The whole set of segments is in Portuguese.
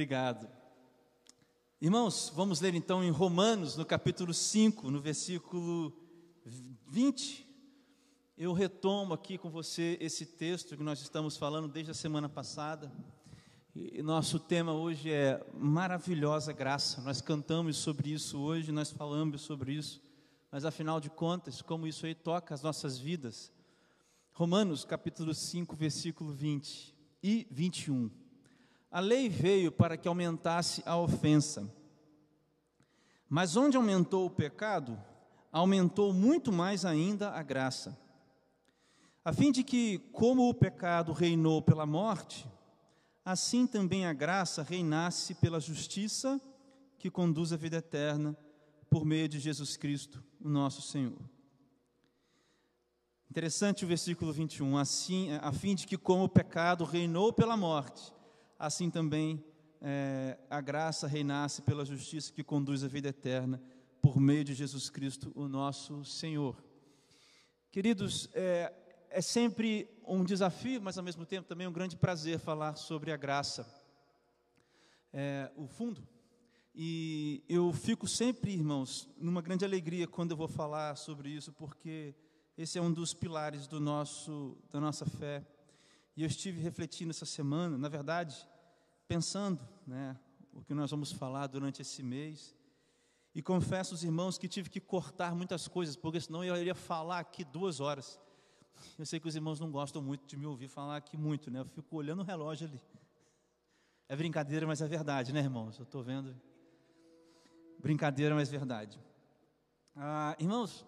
Obrigado. Irmãos, vamos ler então em Romanos, no capítulo 5, no versículo 20. Eu retomo aqui com você esse texto que nós estamos falando desde a semana passada. E nosso tema hoje é maravilhosa graça. Nós cantamos sobre isso hoje, nós falamos sobre isso, mas afinal de contas, como isso aí toca as nossas vidas. Romanos capítulo 5, versículo 20 e 21. A lei veio para que aumentasse a ofensa. Mas onde aumentou o pecado, aumentou muito mais ainda a graça. A fim de que, como o pecado reinou pela morte, assim também a graça reinasse pela justiça que conduz à vida eterna por meio de Jesus Cristo, o nosso Senhor. Interessante o versículo 21, assim, a fim de que como o pecado reinou pela morte, assim também é, a graça reinasse pela justiça que conduz à vida eterna por meio de Jesus Cristo, o nosso Senhor. Queridos, é, é sempre um desafio, mas ao mesmo tempo também um grande prazer falar sobre a graça, é, o fundo. E eu fico sempre, irmãos, numa grande alegria quando eu vou falar sobre isso, porque esse é um dos pilares do nosso, da nossa fé. E eu estive refletindo essa semana, na verdade, pensando, né, o que nós vamos falar durante esse mês. E confesso aos irmãos que tive que cortar muitas coisas, porque senão eu iria falar aqui duas horas. Eu sei que os irmãos não gostam muito de me ouvir falar aqui muito, né? Eu fico olhando o relógio ali. É brincadeira, mas é verdade, né, irmãos? Eu estou vendo. Brincadeira, mas verdade. Ah, irmãos,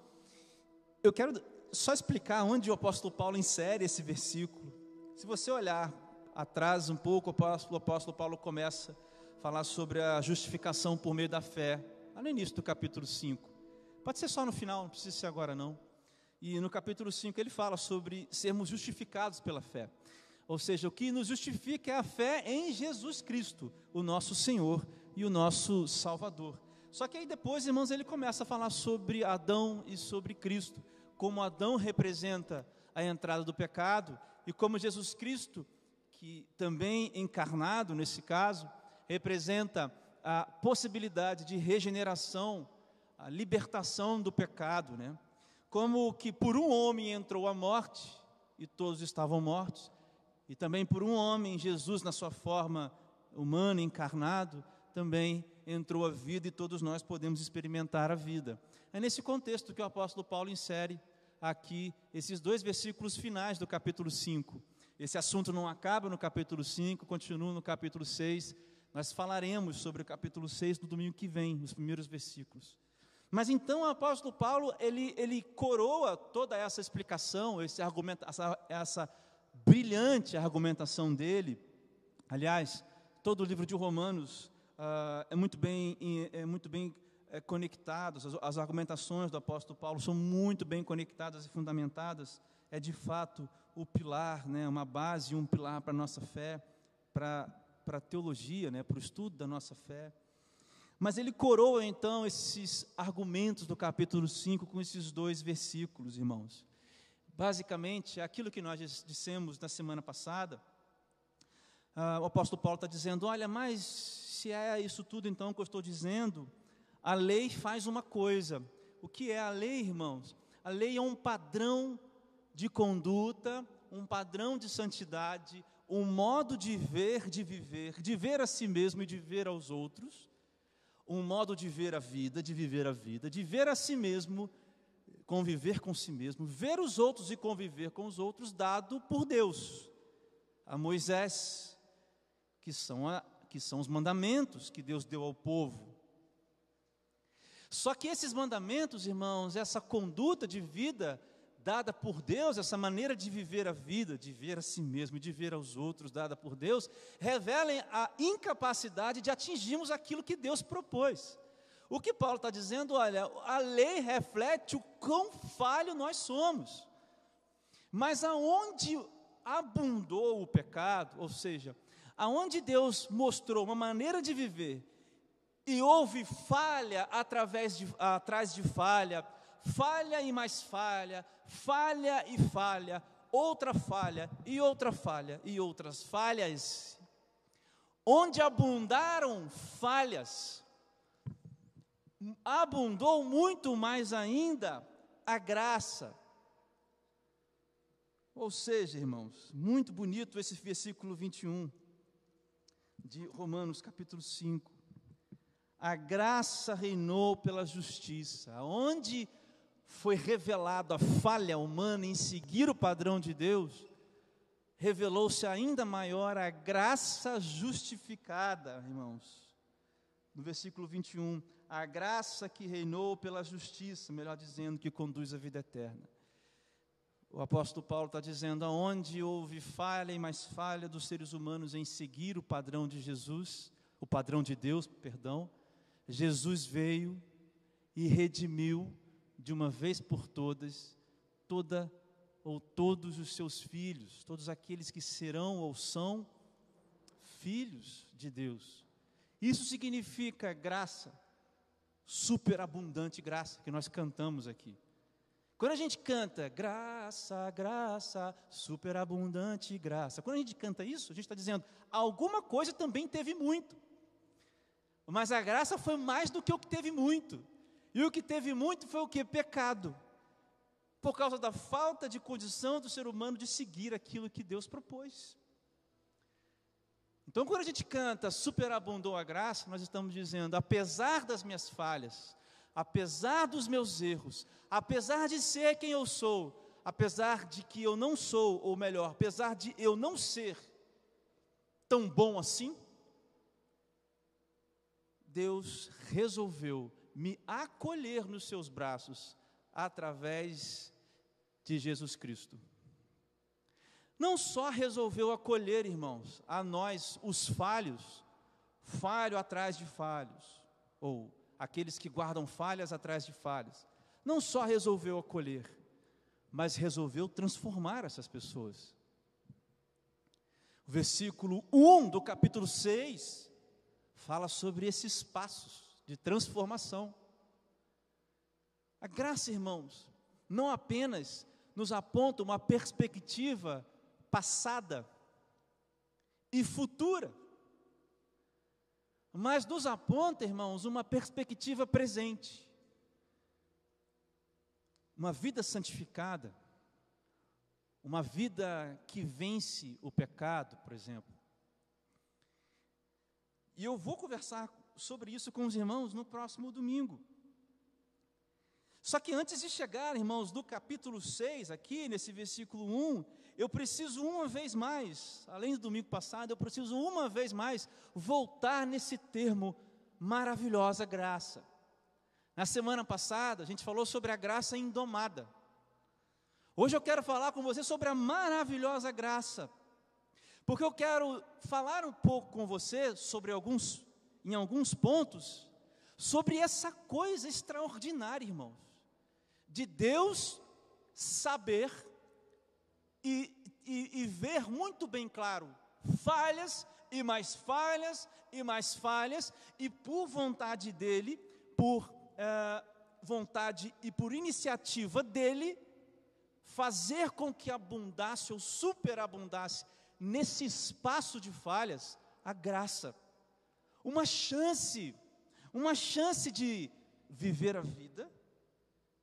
eu quero só explicar onde o apóstolo Paulo insere esse versículo. Se você olhar atrás um pouco, o apóstolo, o apóstolo Paulo começa a falar sobre a justificação por meio da fé, lá no início do capítulo 5. Pode ser só no final, não precisa ser agora não. E no capítulo 5 ele fala sobre sermos justificados pela fé. Ou seja, o que nos justifica é a fé em Jesus Cristo, o nosso Senhor e o nosso Salvador. Só que aí depois, irmãos, ele começa a falar sobre Adão e sobre Cristo, como Adão representa a entrada do pecado e como Jesus Cristo, que também encarnado nesse caso, representa a possibilidade de regeneração, a libertação do pecado, né? como que por um homem entrou a morte e todos estavam mortos, e também por um homem, Jesus, na sua forma humana, encarnado, também entrou a vida e todos nós podemos experimentar a vida. É nesse contexto que o apóstolo Paulo insere aqui esses dois versículos finais do capítulo 5. Esse assunto não acaba no capítulo 5, continua no capítulo 6. Nós falaremos sobre o capítulo 6 no domingo que vem, nos primeiros versículos. Mas então o apóstolo Paulo, ele, ele coroa toda essa explicação, esse argumento, essa, essa brilhante argumentação dele. Aliás, todo o livro de Romanos uh, é muito bem, é muito bem é, conectado, as, as argumentações do apóstolo Paulo são muito bem conectadas e fundamentadas. É de fato o pilar, né, uma base, um pilar para a nossa fé, para, a teologia, né, para o estudo da nossa fé. Mas ele coroa então esses argumentos do capítulo 5 com esses dois versículos, irmãos. Basicamente, aquilo que nós dissemos na semana passada, uh, o apóstolo Paulo está dizendo: olha, mas se é isso tudo então que eu estou dizendo, a lei faz uma coisa. O que é a lei, irmãos? A lei é um padrão de conduta, um padrão de santidade, um modo de ver, de viver, de ver a si mesmo e de ver aos outros um modo de ver a vida, de viver a vida, de ver a si mesmo, conviver com si mesmo, ver os outros e conviver com os outros, dado por Deus a Moisés, que são, a, que são os mandamentos que Deus deu ao povo. Só que esses mandamentos, irmãos, essa conduta de vida, dada por Deus, essa maneira de viver a vida, de ver a si mesmo de ver aos outros, dada por Deus, revelem a incapacidade de atingirmos aquilo que Deus propôs. O que Paulo está dizendo, olha, a lei reflete o quão falho nós somos. Mas aonde abundou o pecado, ou seja, aonde Deus mostrou uma maneira de viver e houve falha através de, atrás de falha, falha e mais falha, falha e falha, outra falha e outra falha e outras falhas. onde abundaram falhas, abundou muito mais ainda a graça. Ou seja, irmãos, muito bonito esse versículo 21 de Romanos capítulo 5. A graça reinou pela justiça, onde foi revelado a falha humana em seguir o padrão de Deus, revelou-se ainda maior a graça justificada, irmãos. No versículo 21, a graça que reinou pela justiça, melhor dizendo, que conduz à vida eterna. O apóstolo Paulo está dizendo: aonde houve falha e mais falha dos seres humanos em seguir o padrão de Jesus, o padrão de Deus, perdão, Jesus veio e redimiu de uma vez por todas toda ou todos os seus filhos, todos aqueles que serão ou são filhos de Deus. Isso significa graça, superabundante graça que nós cantamos aqui. Quando a gente canta graça, graça, superabundante graça, quando a gente canta isso, a gente está dizendo alguma coisa também teve muito, mas a graça foi mais do que o que teve muito, e o que teve muito foi o que? Pecado, por causa da falta de condição do ser humano de seguir aquilo que Deus propôs. Então, quando a gente canta superabundou a graça, nós estamos dizendo, apesar das minhas falhas, apesar dos meus erros, apesar de ser quem eu sou, apesar de que eu não sou, ou melhor, apesar de eu não ser tão bom assim, Deus resolveu me acolher nos seus braços através de Jesus Cristo. Não só resolveu acolher, irmãos, a nós, os falhos, falho atrás de falhos, ou aqueles que guardam falhas atrás de falhas. Não só resolveu acolher, mas resolveu transformar essas pessoas. O versículo 1 do capítulo 6 fala sobre esses passos de transformação. A graça, irmãos, não apenas nos aponta uma perspectiva passada e futura, mas nos aponta, irmãos, uma perspectiva presente. Uma vida santificada, uma vida que vence o pecado, por exemplo. E eu vou conversar sobre isso com os irmãos no próximo domingo. Só que antes de chegar, irmãos, do capítulo 6, aqui nesse versículo 1, eu preciso uma vez mais, além do domingo passado, eu preciso uma vez mais voltar nesse termo maravilhosa graça. Na semana passada, a gente falou sobre a graça indomada. Hoje eu quero falar com você sobre a maravilhosa graça. Porque eu quero falar um pouco com você sobre alguns em alguns pontos sobre essa coisa extraordinária, irmãos, de Deus saber e, e, e ver muito bem claro falhas e mais falhas e mais falhas, e por vontade dele, por é, vontade e por iniciativa dele, fazer com que abundasse ou superabundasse nesse espaço de falhas a graça, uma chance, uma chance de viver a vida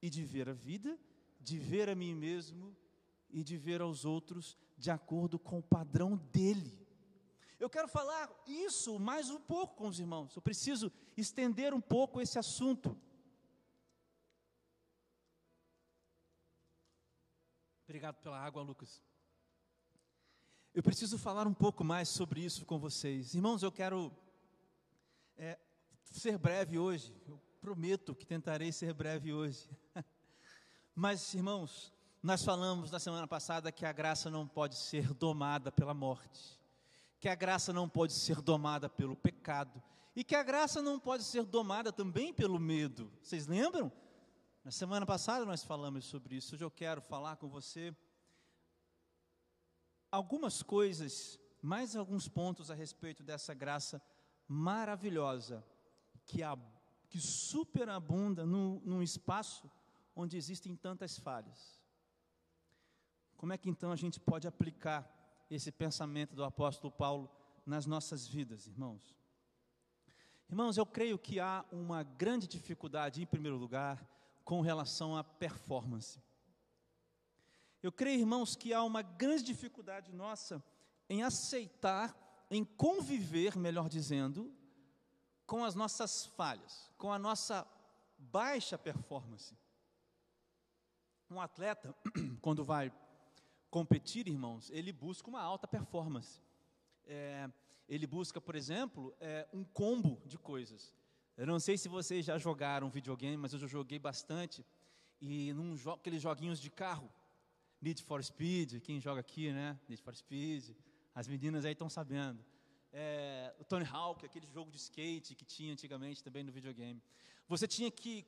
e de ver a vida, de ver a mim mesmo e de ver aos outros de acordo com o padrão dele. Eu quero falar isso mais um pouco com os irmãos. Eu preciso estender um pouco esse assunto. Obrigado pela água, Lucas. Eu preciso falar um pouco mais sobre isso com vocês. Irmãos, eu quero é, ser breve hoje. Eu prometo que tentarei ser breve hoje. Mas, irmãos, nós falamos na semana passada que a graça não pode ser domada pela morte, que a graça não pode ser domada pelo pecado e que a graça não pode ser domada também pelo medo. Vocês lembram? Na semana passada nós falamos sobre isso. Hoje eu quero falar com você algumas coisas, mais alguns pontos a respeito dessa graça maravilhosa que, a, que superabunda no, num espaço onde existem tantas falhas. Como é que então a gente pode aplicar esse pensamento do apóstolo Paulo nas nossas vidas, irmãos. Irmãos, eu creio que há uma grande dificuldade, em primeiro lugar, com relação à performance. Eu creio, irmãos, que há uma grande dificuldade nossa em aceitar, em conviver, melhor dizendo, com as nossas falhas, com a nossa baixa performance. Um atleta, quando vai competir, irmãos, ele busca uma alta performance. É, ele busca, por exemplo, é, um combo de coisas. Eu não sei se vocês já jogaram videogame, mas eu já joguei bastante. E num jo aqueles joguinhos de carro, Need for Speed, quem joga aqui, né? Need for Speed, as meninas aí estão sabendo. É, o Tony Hawk, aquele jogo de skate que tinha antigamente também no videogame. Você tinha que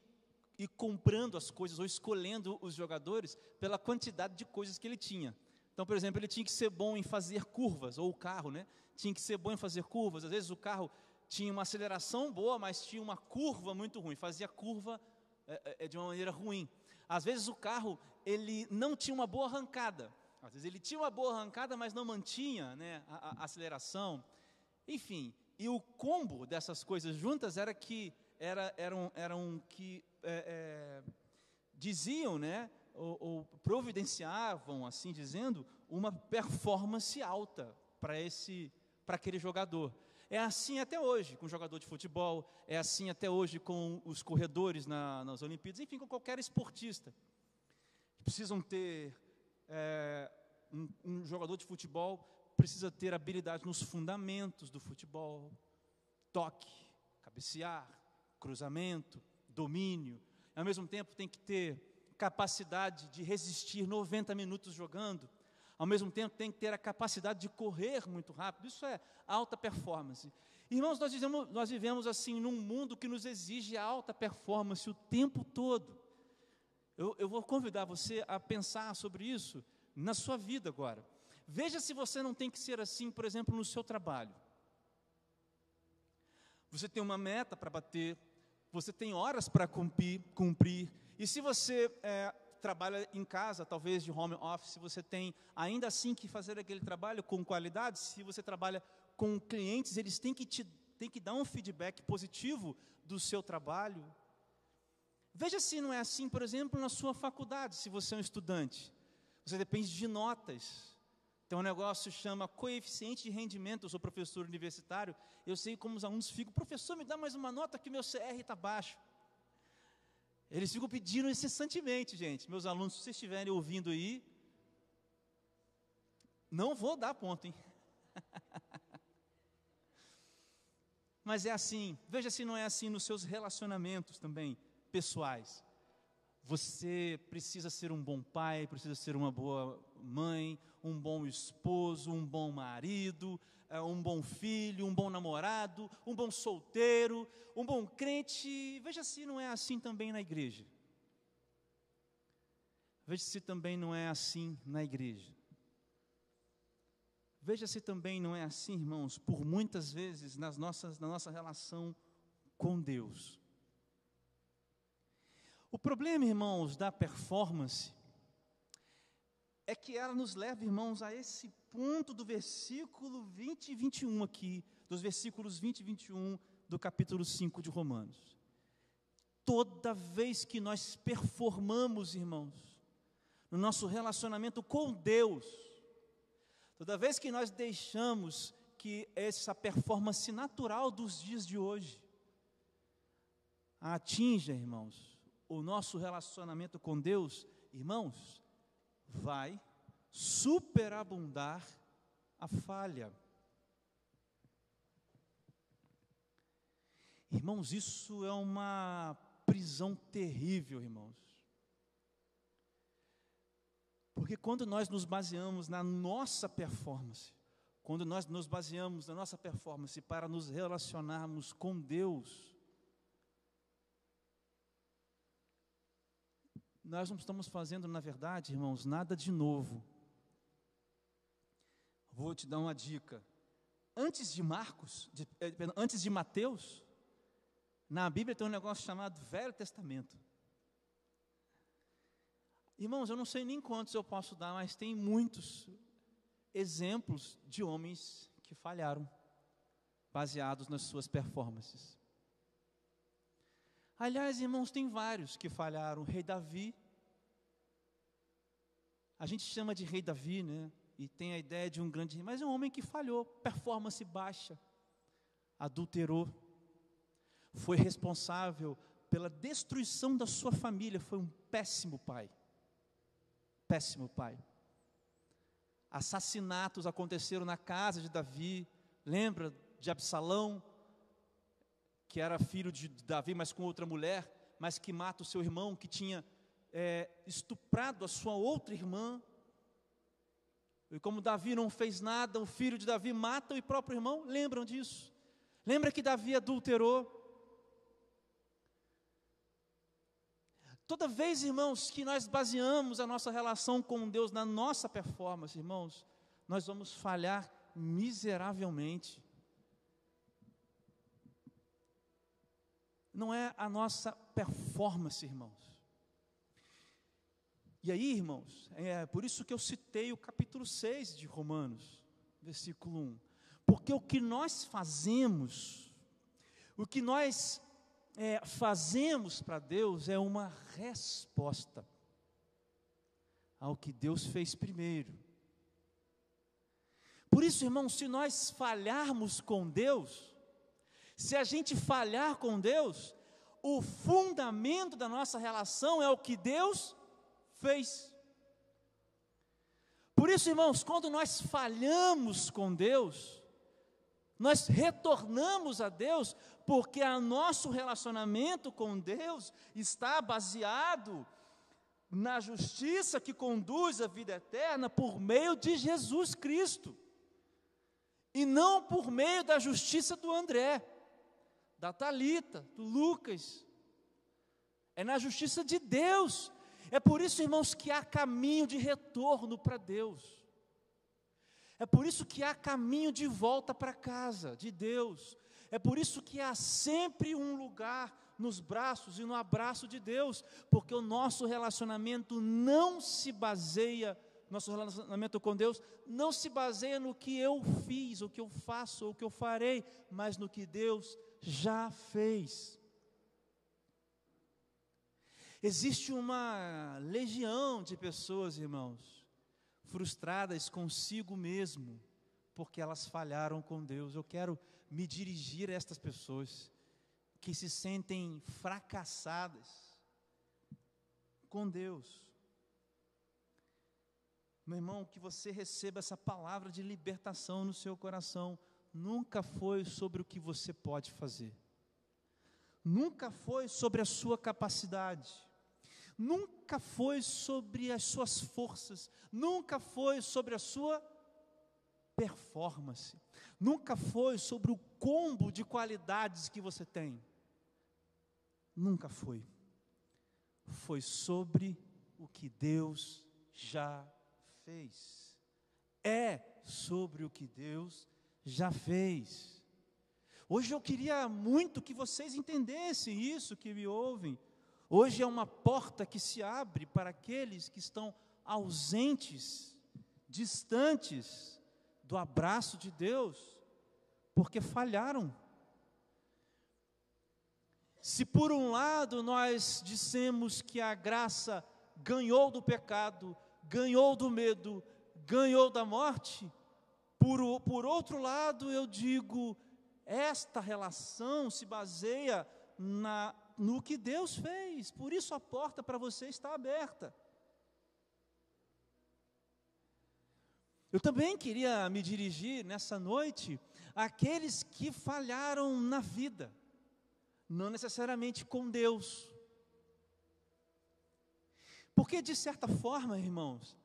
ir comprando as coisas ou escolhendo os jogadores pela quantidade de coisas que ele tinha. Então, por exemplo, ele tinha que ser bom em fazer curvas, ou o carro, né? Tinha que ser bom em fazer curvas. Às vezes o carro tinha uma aceleração boa, mas tinha uma curva muito ruim, fazia curva é, é, de uma maneira ruim. Às vezes o carro ele não tinha uma boa arrancada. Às vezes ele tinha uma boa arrancada, mas não mantinha né, a, a aceleração. Enfim, e o combo dessas coisas juntas era que era, eram, que é, é, diziam, né, ou, ou, providenciavam, assim dizendo, uma performance alta para esse, para aquele jogador. É assim até hoje com o jogador de futebol, é assim até hoje com os corredores na, nas Olimpíadas, enfim, com qualquer esportista. Precisam ter é, um, um jogador de futebol precisa ter habilidade nos fundamentos do futebol, toque, cabecear, cruzamento, domínio. Ao mesmo tempo, tem que ter capacidade de resistir 90 minutos jogando. Ao mesmo tempo, tem que ter a capacidade de correr muito rápido. Isso é alta performance. Irmãos, nós nós vivemos assim num mundo que nos exige alta performance o tempo todo. Eu, eu vou convidar você a pensar sobre isso na sua vida agora. Veja se você não tem que ser assim, por exemplo, no seu trabalho. Você tem uma meta para bater, você tem horas para cumprir, cumprir, e se você é, trabalha em casa, talvez de home office, você tem ainda assim que fazer aquele trabalho com qualidade, se você trabalha com clientes, eles têm que te têm que dar um feedback positivo do seu trabalho. Veja se não é assim, por exemplo, na sua faculdade, se você é um estudante. Você depende de notas. Tem um negócio que chama coeficiente de rendimento. Eu sou professor universitário. Eu sei como os alunos ficam, professor, me dá mais uma nota que meu CR está baixo. Eles ficam pedindo incessantemente, gente. Meus alunos, se vocês estiverem ouvindo aí, não vou dar ponto, hein? Mas é assim, veja se não é assim nos seus relacionamentos também, pessoais. Você precisa ser um bom pai, precisa ser uma boa mãe, um bom esposo, um bom marido, é, um bom filho, um bom namorado, um bom solteiro, um bom crente. Veja se não é assim também na igreja. Veja se também não é assim na igreja. Veja se também não é assim, irmãos, por muitas vezes nas nossas, na nossa relação com Deus. O problema, irmãos, da performance é que ela nos leva, irmãos, a esse ponto do versículo 20 e 21 aqui, dos versículos 20 e 21 do capítulo 5 de Romanos. Toda vez que nós performamos, irmãos, no nosso relacionamento com Deus, toda vez que nós deixamos que essa performance natural dos dias de hoje atinja, irmãos, o nosso relacionamento com Deus, irmãos, vai superabundar a falha. Irmãos, isso é uma prisão terrível, irmãos. Porque quando nós nos baseamos na nossa performance, quando nós nos baseamos na nossa performance para nos relacionarmos com Deus, nós não estamos fazendo, na verdade, irmãos, nada de novo. Vou te dar uma dica. Antes de Marcos, de, eh, antes de Mateus, na Bíblia tem um negócio chamado Velho Testamento. Irmãos, eu não sei nem quantos eu posso dar, mas tem muitos exemplos de homens que falharam baseados nas suas performances. Aliás, irmãos, tem vários que falharam. O rei Davi. A gente chama de rei Davi, né? E tem a ideia de um grande rei, mas é um homem que falhou, performance baixa, adulterou, foi responsável pela destruição da sua família, foi um péssimo pai. Péssimo pai. Assassinatos aconteceram na casa de Davi, lembra de Absalão, que era filho de Davi, mas com outra mulher, mas que mata o seu irmão, que tinha é, estuprado a sua outra irmã. E como Davi não fez nada, o filho de Davi mata o próprio irmão, lembram disso? Lembra que Davi adulterou? Toda vez, irmãos, que nós baseamos a nossa relação com Deus na nossa performance, irmãos, nós vamos falhar miseravelmente. não é a nossa performance, irmãos. E aí, irmãos, é por isso que eu citei o capítulo 6 de Romanos, versículo 1. Porque o que nós fazemos, o que nós é, fazemos para Deus é uma resposta ao que Deus fez primeiro. Por isso, irmãos, se nós falharmos com Deus, se a gente falhar com Deus, o fundamento da nossa relação é o que Deus fez. Por isso, irmãos, quando nós falhamos com Deus, nós retornamos a Deus, porque o nosso relacionamento com Deus está baseado na justiça que conduz à vida eterna por meio de Jesus Cristo, e não por meio da justiça do André da Talita, do Lucas. É na justiça de Deus. É por isso, irmãos, que há caminho de retorno para Deus. É por isso que há caminho de volta para casa de Deus. É por isso que há sempre um lugar nos braços e no abraço de Deus, porque o nosso relacionamento não se baseia, nosso relacionamento com Deus não se baseia no que eu fiz, o que eu faço, o que eu farei, mas no que Deus já fez. Existe uma legião de pessoas, irmãos, frustradas consigo mesmo, porque elas falharam com Deus. Eu quero me dirigir a estas pessoas que se sentem fracassadas com Deus. Meu irmão, que você receba essa palavra de libertação no seu coração nunca foi sobre o que você pode fazer, nunca foi sobre a sua capacidade, nunca foi sobre as suas forças, nunca foi sobre a sua performance, nunca foi sobre o combo de qualidades que você tem. Nunca foi. Foi sobre o que Deus já fez. É sobre o que Deus já fez. Hoje eu queria muito que vocês entendessem isso que me ouvem. Hoje é uma porta que se abre para aqueles que estão ausentes, distantes do abraço de Deus, porque falharam. Se por um lado nós dissemos que a graça ganhou do pecado, ganhou do medo, ganhou da morte, por, por outro lado, eu digo, esta relação se baseia na, no que Deus fez, por isso a porta para você está aberta. Eu também queria me dirigir nessa noite àqueles que falharam na vida, não necessariamente com Deus. Porque, de certa forma, irmãos,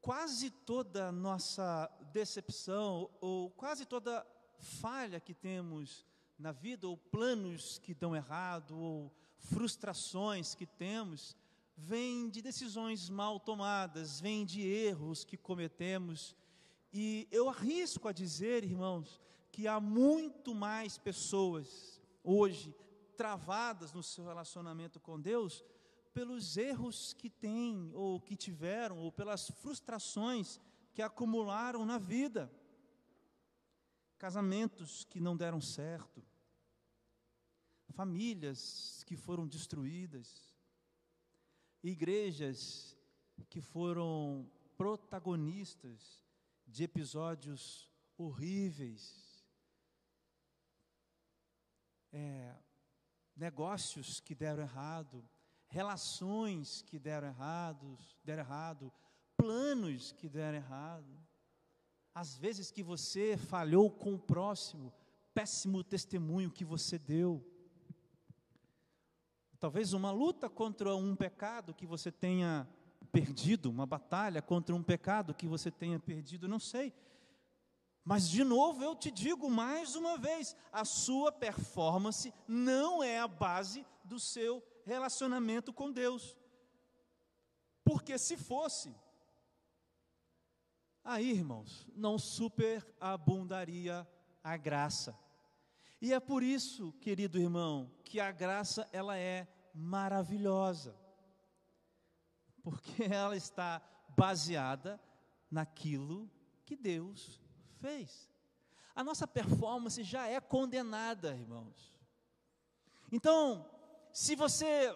quase toda nossa decepção, ou quase toda falha que temos na vida, ou planos que dão errado, ou frustrações que temos, vem de decisões mal tomadas, vem de erros que cometemos. E eu arrisco a dizer, irmãos, que há muito mais pessoas hoje travadas no seu relacionamento com Deus pelos erros que têm, ou que tiveram, ou pelas frustrações que acumularam na vida. Casamentos que não deram certo, famílias que foram destruídas, igrejas que foram protagonistas de episódios horríveis, é, negócios que deram errado, relações que deram errados, deram errado, planos que deram errado. Às vezes que você falhou com o próximo, péssimo testemunho que você deu. Talvez uma luta contra um pecado que você tenha perdido, uma batalha contra um pecado que você tenha perdido, não sei. Mas, de novo, eu te digo mais uma vez: a sua performance não é a base do seu relacionamento com Deus. Porque se fosse, aí, irmãos, não superabundaria a graça. E é por isso, querido irmão, que a graça ela é maravilhosa. Porque ela está baseada naquilo que Deus fez. A nossa performance já é condenada, irmãos. Então, se você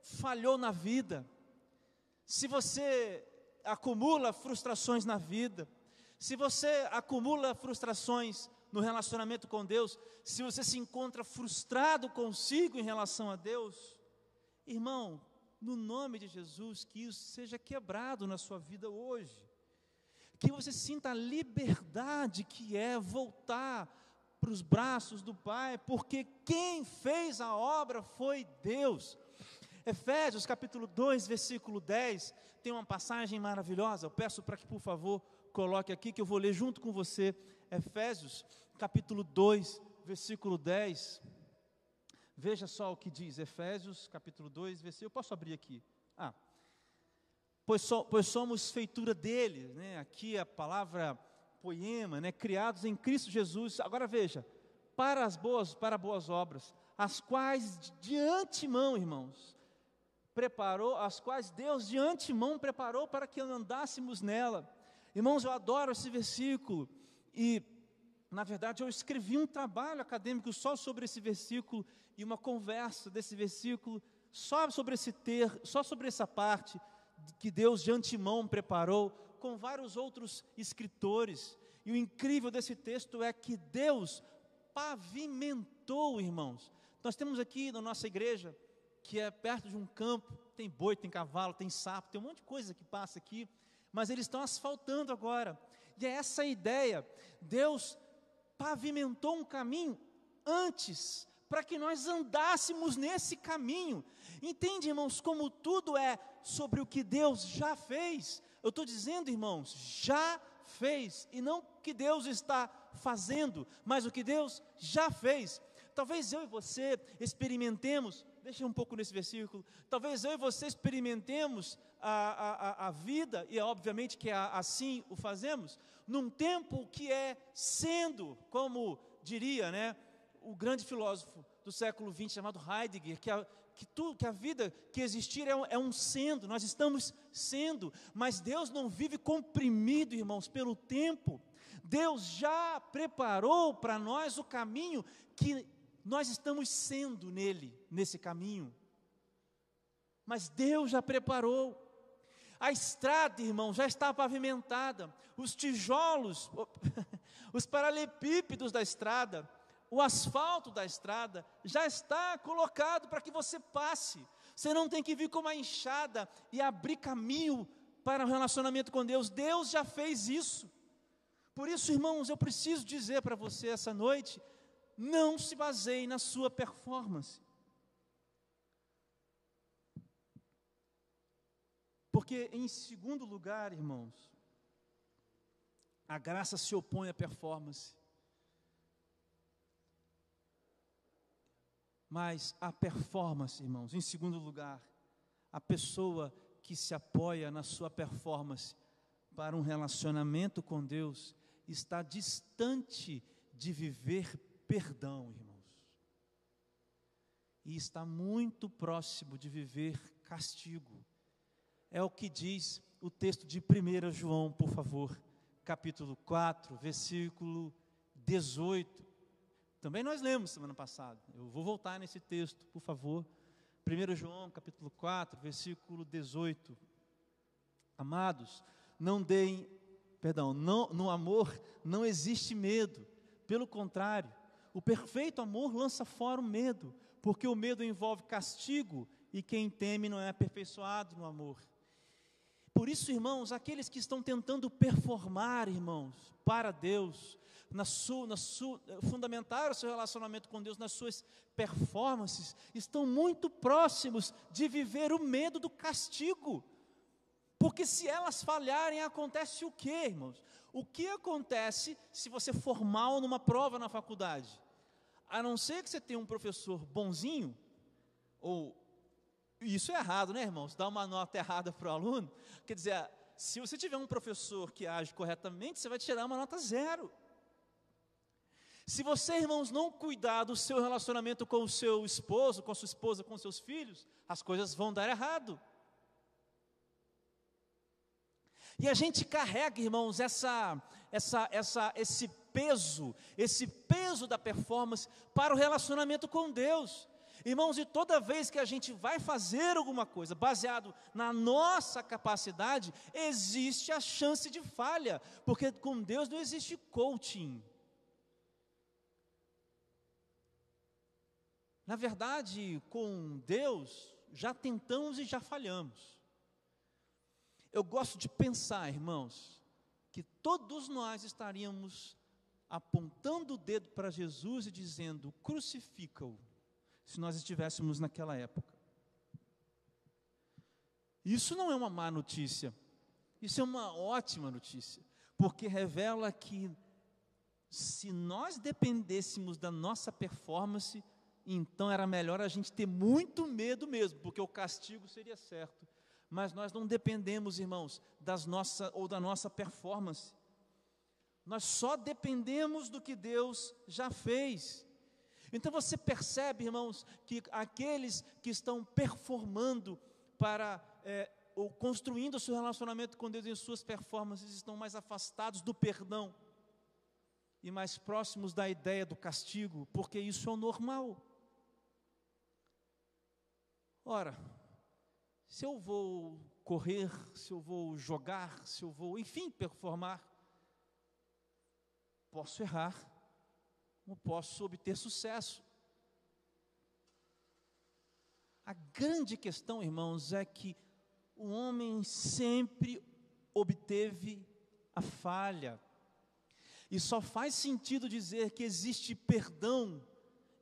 falhou na vida, se você acumula frustrações na vida, se você acumula frustrações no relacionamento com Deus, se você se encontra frustrado consigo em relação a Deus, irmão, no nome de Jesus, que isso seja quebrado na sua vida hoje que você sinta a liberdade que é voltar para os braços do Pai, porque quem fez a obra foi Deus. Efésios capítulo 2, versículo 10, tem uma passagem maravilhosa. Eu peço para que, por favor, coloque aqui que eu vou ler junto com você. Efésios capítulo 2, versículo 10. Veja só o que diz, Efésios capítulo 2, versículo. Eu posso abrir aqui. Ah, pois, so, pois somos feitura dele, né? aqui a palavra poema, né? criados em Cristo Jesus. Agora veja, para as boas, para boas obras, as quais de antemão, irmãos, preparou, as quais Deus de antemão preparou para que andássemos nela. Irmãos, eu adoro esse versículo e na verdade, eu escrevi um trabalho acadêmico só sobre esse versículo e uma conversa desse versículo só sobre esse ter, só sobre essa parte que Deus de antemão preparou, com vários outros escritores. E o incrível desse texto é que Deus pavimentou, irmãos. Nós temos aqui na nossa igreja, que é perto de um campo, tem boi, tem cavalo, tem sapo, tem um monte de coisa que passa aqui, mas eles estão asfaltando agora. E é essa ideia. Deus pavimentou um caminho antes para que nós andássemos nesse caminho. Entende, irmãos, como tudo é sobre o que Deus já fez? Eu estou dizendo, irmãos, já fez, e não o que Deus está fazendo, mas o que Deus já fez. Talvez eu e você experimentemos, deixa um pouco nesse versículo, talvez eu e você experimentemos a, a, a vida, e é obviamente que assim o fazemos, num tempo que é sendo, como diria, né? o grande filósofo do século XX chamado Heidegger, que a, que, tu, que a vida que existir é um, é um sendo, nós estamos sendo, mas Deus não vive comprimido, irmãos, pelo tempo. Deus já preparou para nós o caminho que nós estamos sendo nele, nesse caminho. Mas Deus já preparou. A estrada, irmão, já está pavimentada. Os tijolos, os paralelepípedos da estrada o asfalto da estrada já está colocado para que você passe. Você não tem que vir com uma enxada e abrir caminho para o um relacionamento com Deus. Deus já fez isso. Por isso, irmãos, eu preciso dizer para você essa noite: não se baseie na sua performance. Porque, em segundo lugar, irmãos, a graça se opõe à performance. Mas a performance, irmãos, em segundo lugar, a pessoa que se apoia na sua performance para um relacionamento com Deus está distante de viver perdão, irmãos. E está muito próximo de viver castigo. É o que diz o texto de 1 João, por favor, capítulo 4, versículo 18. Também nós lemos semana passada. Eu vou voltar nesse texto, por favor. 1 João, capítulo 4, versículo 18. Amados, não deem, perdão, não, no amor não existe medo. Pelo contrário, o perfeito amor lança fora o medo, porque o medo envolve castigo e quem teme não é aperfeiçoado no amor. Por isso, irmãos, aqueles que estão tentando performar, irmãos, para Deus, na sua, na sua, fundamentar o seu relacionamento com Deus nas suas performances, estão muito próximos de viver o medo do castigo. Porque se elas falharem, acontece o que, irmãos? O que acontece se você for mal numa prova na faculdade? A não ser que você tenha um professor bonzinho, ou isso é errado, né, irmãos? Dar uma nota errada para o aluno. Quer dizer, se você tiver um professor que age corretamente, você vai tirar uma nota zero. Se você, irmãos, não cuidar do seu relacionamento com o seu esposo, com a sua esposa, com seus filhos, as coisas vão dar errado. E a gente carrega, irmãos, essa, essa, essa, esse peso, esse peso da performance para o relacionamento com Deus. Irmãos, e toda vez que a gente vai fazer alguma coisa baseado na nossa capacidade, existe a chance de falha, porque com Deus não existe coaching. Na verdade, com Deus, já tentamos e já falhamos. Eu gosto de pensar, irmãos, que todos nós estaríamos apontando o dedo para Jesus e dizendo: crucifica-o se nós estivéssemos naquela época. Isso não é uma má notícia, isso é uma ótima notícia, porque revela que se nós dependêssemos da nossa performance, então era melhor a gente ter muito medo mesmo, porque o castigo seria certo. Mas nós não dependemos, irmãos, das nossa ou da nossa performance. Nós só dependemos do que Deus já fez. Então você percebe, irmãos, que aqueles que estão performando para é, ou construindo o seu relacionamento com Deus em suas performances estão mais afastados do perdão e mais próximos da ideia do castigo, porque isso é o normal. Ora, se eu vou correr, se eu vou jogar, se eu vou, enfim, performar, posso errar como posso obter sucesso. A grande questão, irmãos, é que o homem sempre obteve a falha. E só faz sentido dizer que existe perdão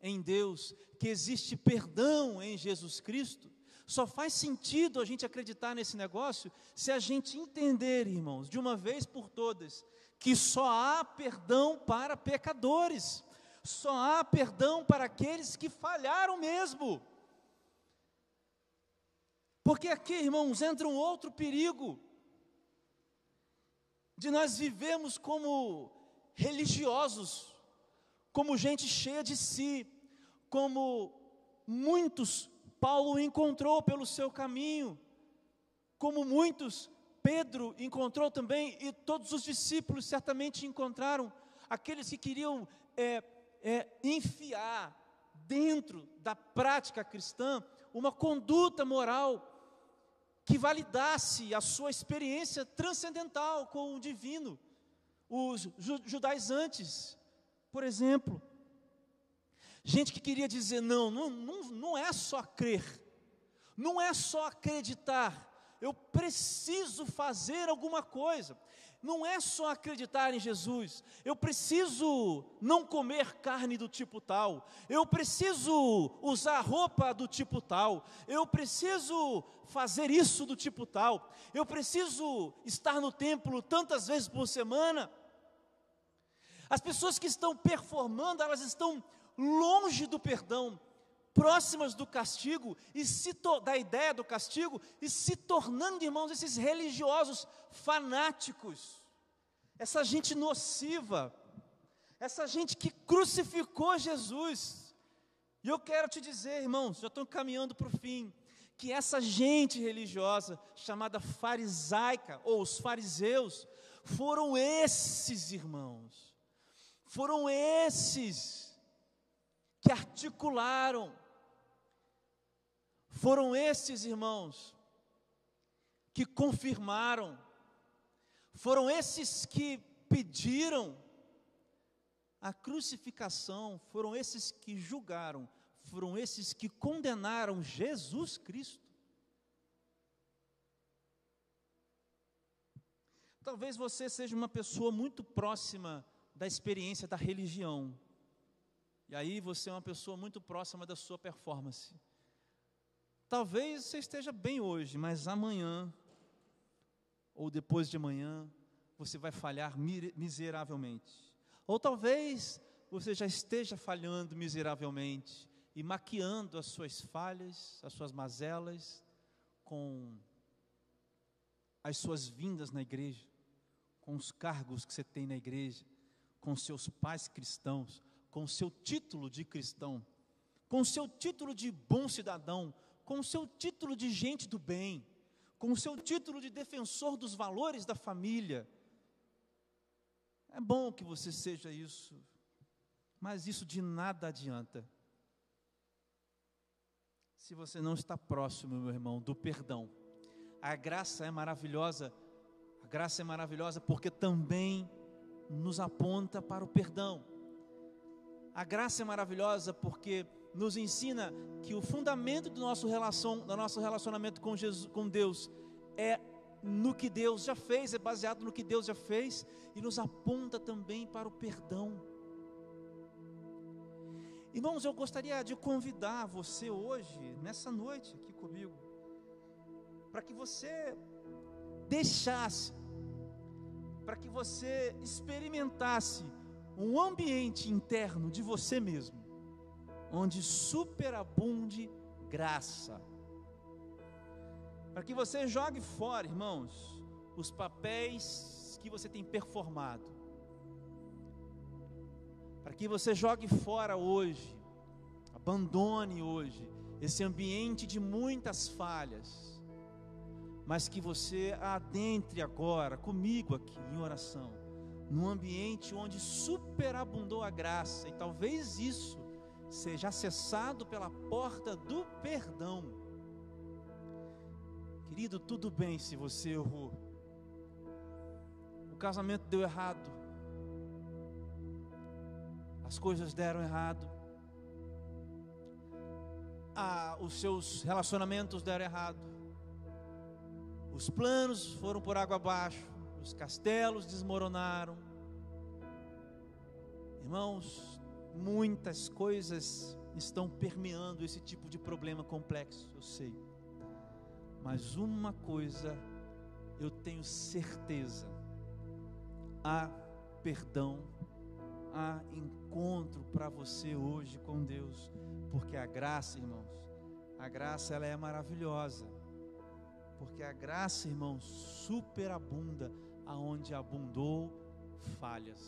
em Deus, que existe perdão em Jesus Cristo. Só faz sentido a gente acreditar nesse negócio se a gente entender, irmãos, de uma vez por todas, que só há perdão para pecadores só há perdão para aqueles que falharam mesmo. Porque aqui, irmãos, entra um outro perigo de nós vivemos como religiosos, como gente cheia de si, como muitos Paulo encontrou pelo seu caminho, como muitos Pedro encontrou também, e todos os discípulos certamente encontraram, aqueles que queriam é, é, enfiar dentro da prática cristã uma conduta moral que validasse a sua experiência transcendental com o divino. Os judaizantes, por exemplo, gente que queria dizer: não, não, não, não é só crer, não é só acreditar, eu preciso fazer alguma coisa não é só acreditar em Jesus, eu preciso não comer carne do tipo tal, eu preciso usar roupa do tipo tal, eu preciso fazer isso do tipo tal, eu preciso estar no templo tantas vezes por semana. As pessoas que estão performando, elas estão longe do perdão, próximas do castigo e se da ideia do castigo e se tornando, irmãos, esses religiosos fanáticos, essa gente nociva, essa gente que crucificou Jesus. E eu quero te dizer, irmãos, já estou caminhando para o fim, que essa gente religiosa chamada farisaica ou os fariseus foram esses irmãos. Foram esses que articularam, foram esses irmãos que confirmaram, foram esses que pediram a crucificação, foram esses que julgaram, foram esses que condenaram Jesus Cristo. Talvez você seja uma pessoa muito próxima da experiência da religião. E aí você é uma pessoa muito próxima da sua performance. Talvez você esteja bem hoje, mas amanhã ou depois de amanhã você vai falhar miseravelmente. Ou talvez você já esteja falhando miseravelmente e maquiando as suas falhas, as suas mazelas com as suas vindas na igreja, com os cargos que você tem na igreja, com seus pais cristãos, com seu título de cristão, com o seu título de bom cidadão, com o seu título de gente do bem, com o seu título de defensor dos valores da família. É bom que você seja isso, mas isso de nada adianta. Se você não está próximo, meu irmão, do perdão. A graça é maravilhosa, a graça é maravilhosa porque também nos aponta para o perdão. A graça é maravilhosa porque nos ensina que o fundamento do nosso, relação, do nosso relacionamento com, Jesus, com Deus é no que Deus já fez, é baseado no que Deus já fez e nos aponta também para o perdão. Irmãos, eu gostaria de convidar você hoje, nessa noite aqui comigo, para que você deixasse para que você experimentasse um ambiente interno de você mesmo, onde superabunde graça. Para que você jogue fora, irmãos, os papéis que você tem performado. Para que você jogue fora hoje, abandone hoje esse ambiente de muitas falhas mas que você adentre agora comigo aqui em oração, num ambiente onde superabundou a graça, e talvez isso seja acessado pela porta do perdão. Querido, tudo bem se você errou. O casamento deu errado. As coisas deram errado. Ah, os seus relacionamentos deram errado os planos foram por água abaixo, os castelos desmoronaram. Irmãos, muitas coisas estão permeando esse tipo de problema complexo, eu sei. Mas uma coisa eu tenho certeza: há perdão, há encontro para você hoje com Deus, porque a graça, irmãos, a graça ela é maravilhosa. Porque a graça, irmãos, superabunda aonde abundou falhas.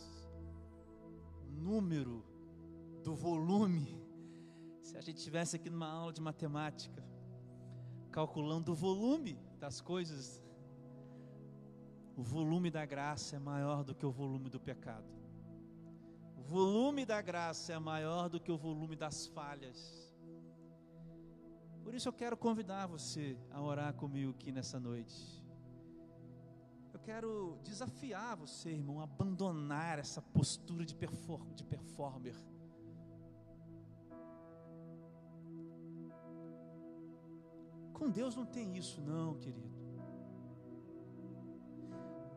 Número do volume. Se a gente estivesse aqui numa aula de matemática, calculando o volume das coisas, o volume da graça é maior do que o volume do pecado. O volume da graça é maior do que o volume das falhas. Por isso eu quero convidar você a orar comigo aqui nessa noite. Quero desafiar você, irmão, a abandonar essa postura de, perform de performer. Com Deus não tem isso, não, querido.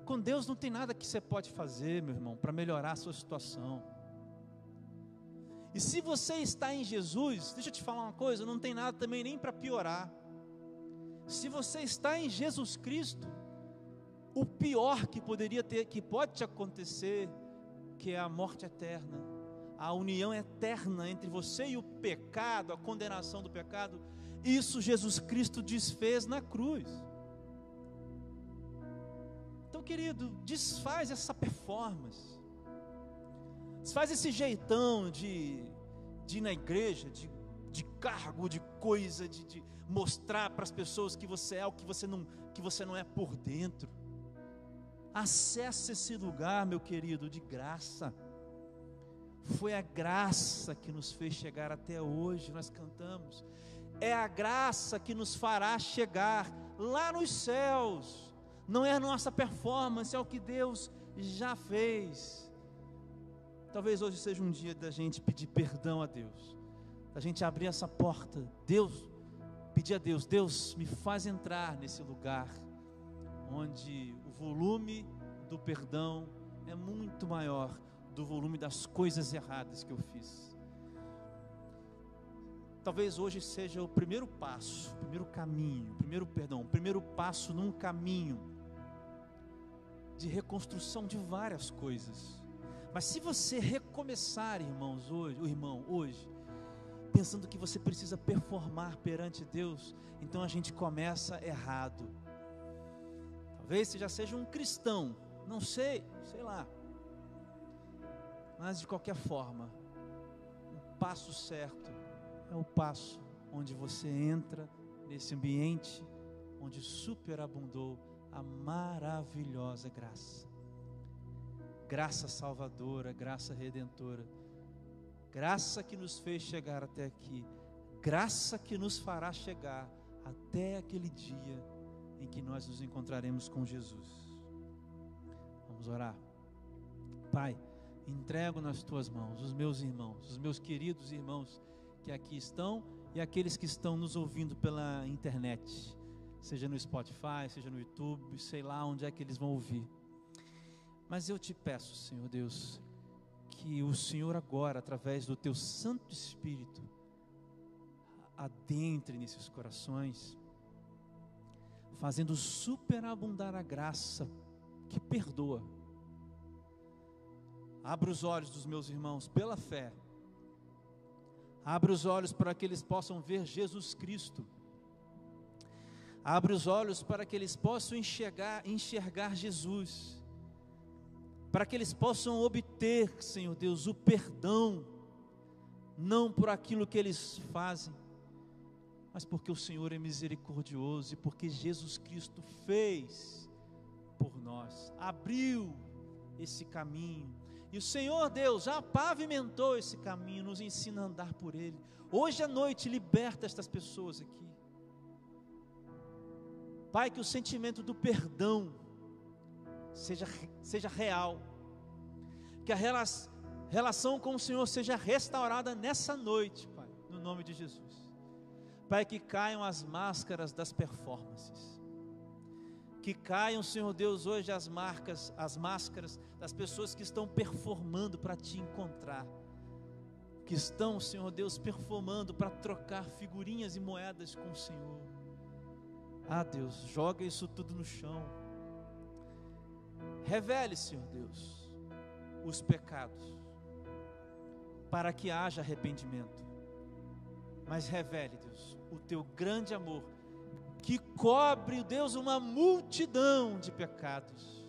Com Deus não tem nada que você pode fazer, meu irmão, para melhorar a sua situação. E se você está em Jesus, deixa eu te falar uma coisa, não tem nada também nem para piorar. Se você está em Jesus Cristo, o pior que poderia ter, que pode te acontecer, que é a morte eterna, a união eterna entre você e o pecado, a condenação do pecado, isso Jesus Cristo desfez na cruz. Então, querido, desfaz essa performance faz esse jeitão de, de ir na igreja, de, de cargo, de coisa, de, de mostrar para as pessoas que você é o que você não, que você não é por dentro. Acesse esse lugar, meu querido, de graça. Foi a graça que nos fez chegar até hoje, nós cantamos. É a graça que nos fará chegar lá nos céus. Não é a nossa performance, é o que Deus já fez. Talvez hoje seja um dia da gente pedir perdão a Deus, da gente abrir essa porta. Deus, pedir a Deus, Deus me faz entrar nesse lugar onde o volume do perdão é muito maior do volume das coisas erradas que eu fiz. Talvez hoje seja o primeiro passo, o primeiro caminho, o primeiro perdão, o primeiro passo num caminho de reconstrução de várias coisas. Mas se você recomeçar, irmãos, hoje, o irmão, hoje, pensando que você precisa performar perante Deus, então a gente começa errado. Talvez você já seja um cristão, não sei, sei lá. Mas de qualquer forma, o passo certo é o passo onde você entra nesse ambiente onde superabundou a maravilhosa graça. Graça salvadora, graça redentora. Graça que nos fez chegar até aqui. Graça que nos fará chegar até aquele dia em que nós nos encontraremos com Jesus. Vamos orar. Pai, entrego nas tuas mãos os meus irmãos, os meus queridos irmãos que aqui estão e aqueles que estão nos ouvindo pela internet, seja no Spotify, seja no YouTube, sei lá onde é que eles vão ouvir. Mas eu te peço, Senhor Deus, que o Senhor agora, através do teu Santo Espírito, adentre nesses corações, fazendo superabundar a graça que perdoa. Abra os olhos dos meus irmãos pela fé. Abra os olhos para que eles possam ver Jesus Cristo. Abre os olhos para que eles possam enxergar, enxergar Jesus. Para que eles possam obter, Senhor Deus, o perdão, não por aquilo que eles fazem, mas porque o Senhor é misericordioso e porque Jesus Cristo fez por nós, abriu esse caminho. E o Senhor Deus já pavimentou esse caminho, nos ensina a andar por ele. Hoje à noite, liberta estas pessoas aqui. Pai, que o sentimento do perdão seja, seja real, que a relação com o Senhor seja restaurada nessa noite, Pai, no nome de Jesus. Pai, que caiam as máscaras das performances. Que caiam, Senhor Deus, hoje as marcas, as máscaras das pessoas que estão performando para te encontrar. Que estão, Senhor Deus, performando para trocar figurinhas e moedas com o Senhor. Ah, Deus, joga isso tudo no chão. Revele, Senhor Deus, os pecados, para que haja arrependimento mas revele, Deus, o teu grande amor, que cobre, Deus, uma multidão de pecados,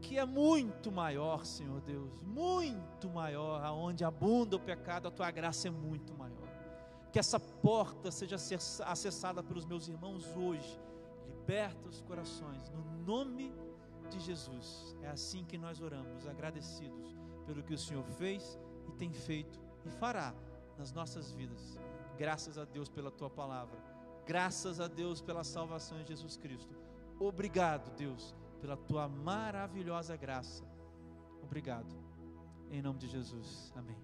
que é muito maior, Senhor Deus, muito maior, aonde abunda o pecado, a tua graça é muito maior. Que essa porta seja acessada pelos meus irmãos hoje, liberta os corações, no nome de Jesus. É assim que nós oramos, agradecidos pelo que o Senhor fez e tem feito e fará nas nossas vidas. Graças a Deus pela tua palavra. Graças a Deus pela salvação em Jesus Cristo. Obrigado, Deus, pela tua maravilhosa graça. Obrigado. Em nome de Jesus. Amém.